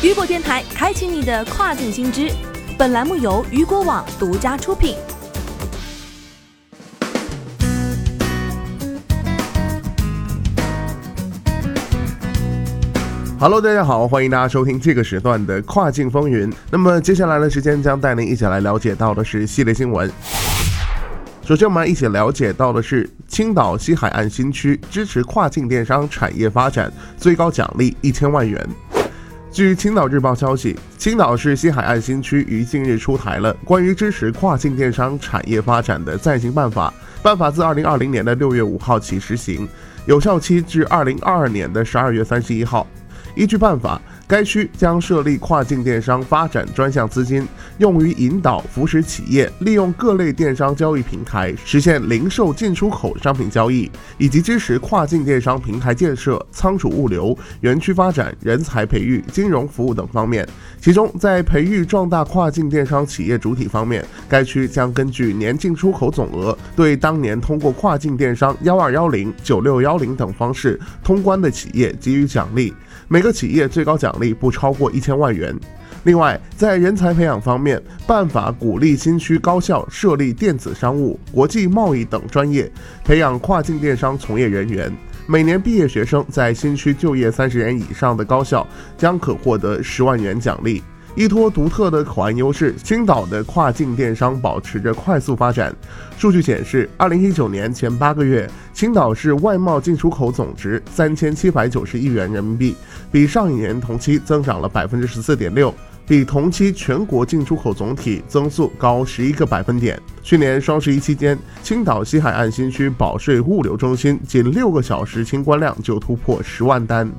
雨果电台开启你的跨境新知。本栏目由雨果网独家出品。Hello，大家好，欢迎大家收听这个时段的跨境风云。那么接下来的时间将带您一起来了解到的是系列新闻。首先，我们一起了解到的是青岛西海岸新区支持跨境电商产业发展，最高奖励一千万元。据青岛日报消息，青岛市西海岸新区于近日出台了关于支持跨境电商产业发展的暂行办法。办法自二零二零年的六月五号起实行，有效期至二零二二年的十二月三十一号。依据办法。该区将设立跨境电商发展专项资金，用于引导扶持企业利用各类电商交易平台实现零售进出口商品交易，以及支持跨境电商平台建设、仓储物流、园区发展、人才培育、金融服务等方面。其中，在培育壮大跨境电商企业主体方面，该区将根据年进出口总额，对当年通过跨境电商幺二幺零、九六幺零等方式通关的企业给予奖励，每个企业最高奖。力不超过一千万元。另外，在人才培养方面，办法鼓励新区高校设立电子商务、国际贸易等专业，培养跨境电商从业人员。每年毕业学生在新区就业三十年以上的高校，将可获得十万元奖励。依托独特的口岸优势，青岛的跨境电商保持着快速发展。数据显示，二零一九年前八个月，青岛市外贸进出口总值三千七百九十亿元人民币，比上一年同期增长了百分之十四点六，比同期全国进出口总体增速高十一个百分点。去年双十一期间，青岛西海岸新区保税物流中心仅六个小时清关量就突破十万单。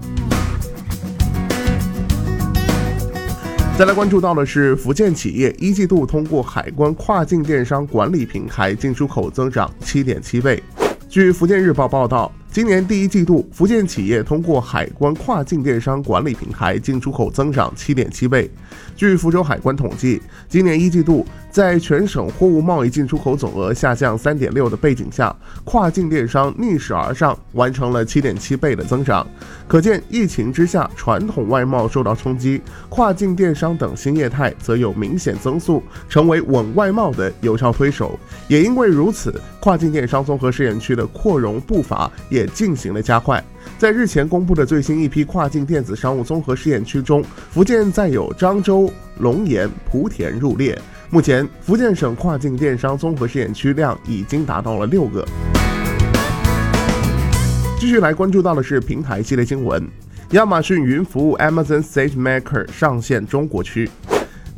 再来关注到的是，福建企业一季度通过海关跨境电商管理平台进出口增长七点七倍。据福建日报报道。今年第一季度，福建企业通过海关跨境电商管理平台进出口增长七点七倍。据福州海关统计，今年一季度在全省货物贸易进出口总额下降三点六的背景下，跨境电商逆势而上，完成了七点七倍的增长。可见，疫情之下，传统外贸受到冲击，跨境电商等新业态则有明显增速，成为稳外贸的有效推手。也因为如此，跨境电商综合试验区的扩容步伐也。也进行了加快。在日前公布的最新一批跨境电子商务综合试验区中，福建再有漳州、龙岩、莆田入列。目前，福建省跨境电商综合试验区量已经达到了六个。继续来关注到的是平台系列新闻：亚马逊云服务 Amazon SageMaker 上线中国区。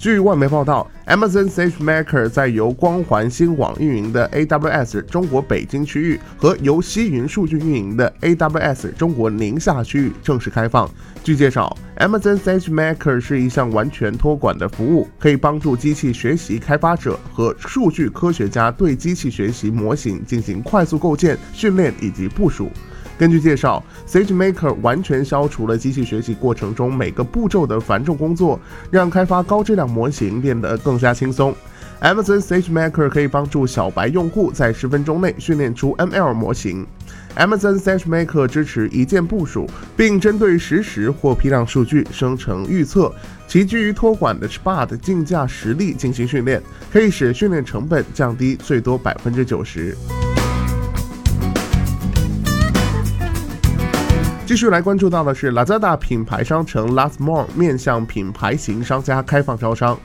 据外媒报道，Amazon SageMaker 在由光环新网运营的 AWS 中国北京区域和由西云数据运营的 AWS 中国宁夏区域正式开放。据介绍，Amazon SageMaker 是一项完全托管的服务，可以帮助机器学习开发者和数据科学家对机器学习模型进行快速构建、训练以及部署。根据介绍，SageMaker 完全消除了机器学习过程中每个步骤的繁重工作，让开发高质量模型变得更加轻松。Amazon SageMaker 可以帮助小白用户在十分钟内训练出 ML 模型。Amazon SageMaker 支持一键部署，并针对实时或批量数据生成预测。其基于托管的 Spot 竞价实例进行训练，可以使训练成本降低最多百分之九十。继续来关注到的是 Lazada 品牌商城 Last More 面向品牌型商家开放招商。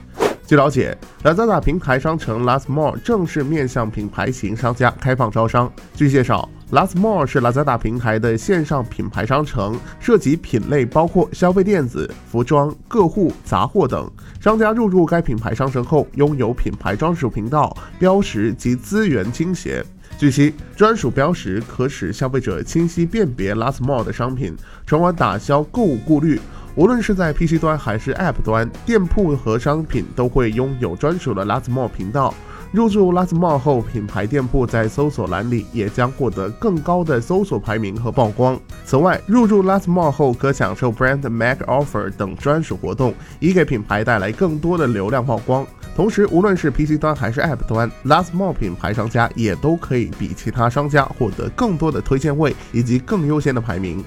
据了解，Lazada 平台商城 Last More 正式面向品牌型商家开放招商。据介绍，Last More 是 Lazada 平台的线上品牌商城，涉及品类包括消费电子、服装、个护、杂货等。商家入驻该品牌商城后，拥有品牌专属频道、标识及资源倾斜。据悉，专属标识可使消费者清晰辨别 Last More 的商品，从而打消购物顾虑。无论是在 PC 端还是 App 端，店铺和商品都会拥有专属的 Last More 频道。入驻 Last More 后，品牌店铺在搜索栏里也将获得更高的搜索排名和曝光。此外，入驻 Last More 后可享受 Brand Mag Offer 等专属活动，以给品牌带来更多的流量曝光。同时，无论是 PC 端还是 App 端，Last Mall 品牌商家也都可以比其他商家获得更多的推荐位以及更优先的排名。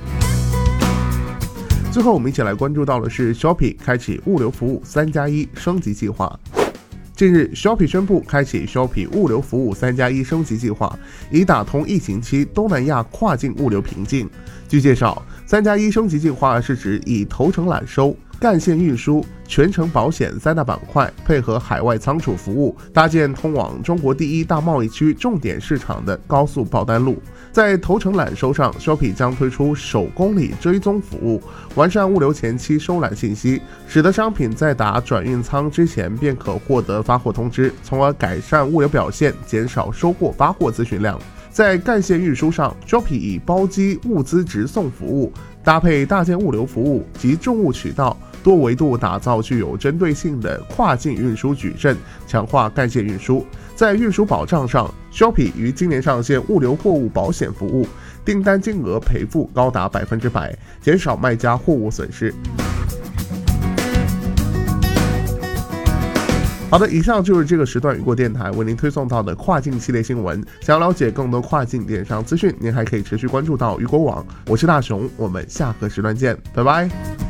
最后，我们一起来关注到的是 Shopee 开启物流服务三加一升级计划。近日，Shopee 宣布开启 Shopee 物流服务三加一升级计划，以打通疫情期东南亚跨境物流瓶颈。据介绍，三加一升级计划是指以头程揽收。干线运输、全程保险三大板块，配合海外仓储服务，搭建通往中国第一大贸易区重点市场的高速报单路。在头程揽收上，Shopee 将推出手公里追踪服务，完善物流前期收揽信息，使得商品在达转运仓之前便可获得发货通知，从而改善物流表现，减少收货发货咨询量。在干线运输上，Shopee 以包机物资直送服务，搭配大件物流服务及重物渠道。多维度打造具有针对性的跨境运输矩阵，强化干线运输。在运输保障上，Shopee 于今年上线物流货物保险服务，订单金额赔付高达百分之百，减少卖家货物损失。好的，以上就是这个时段雨果电台为您推送到的跨境系列新闻。想要了解更多跨境电商资讯，您还可以持续关注到雨果网。我是大熊，我们下个时段见，拜拜。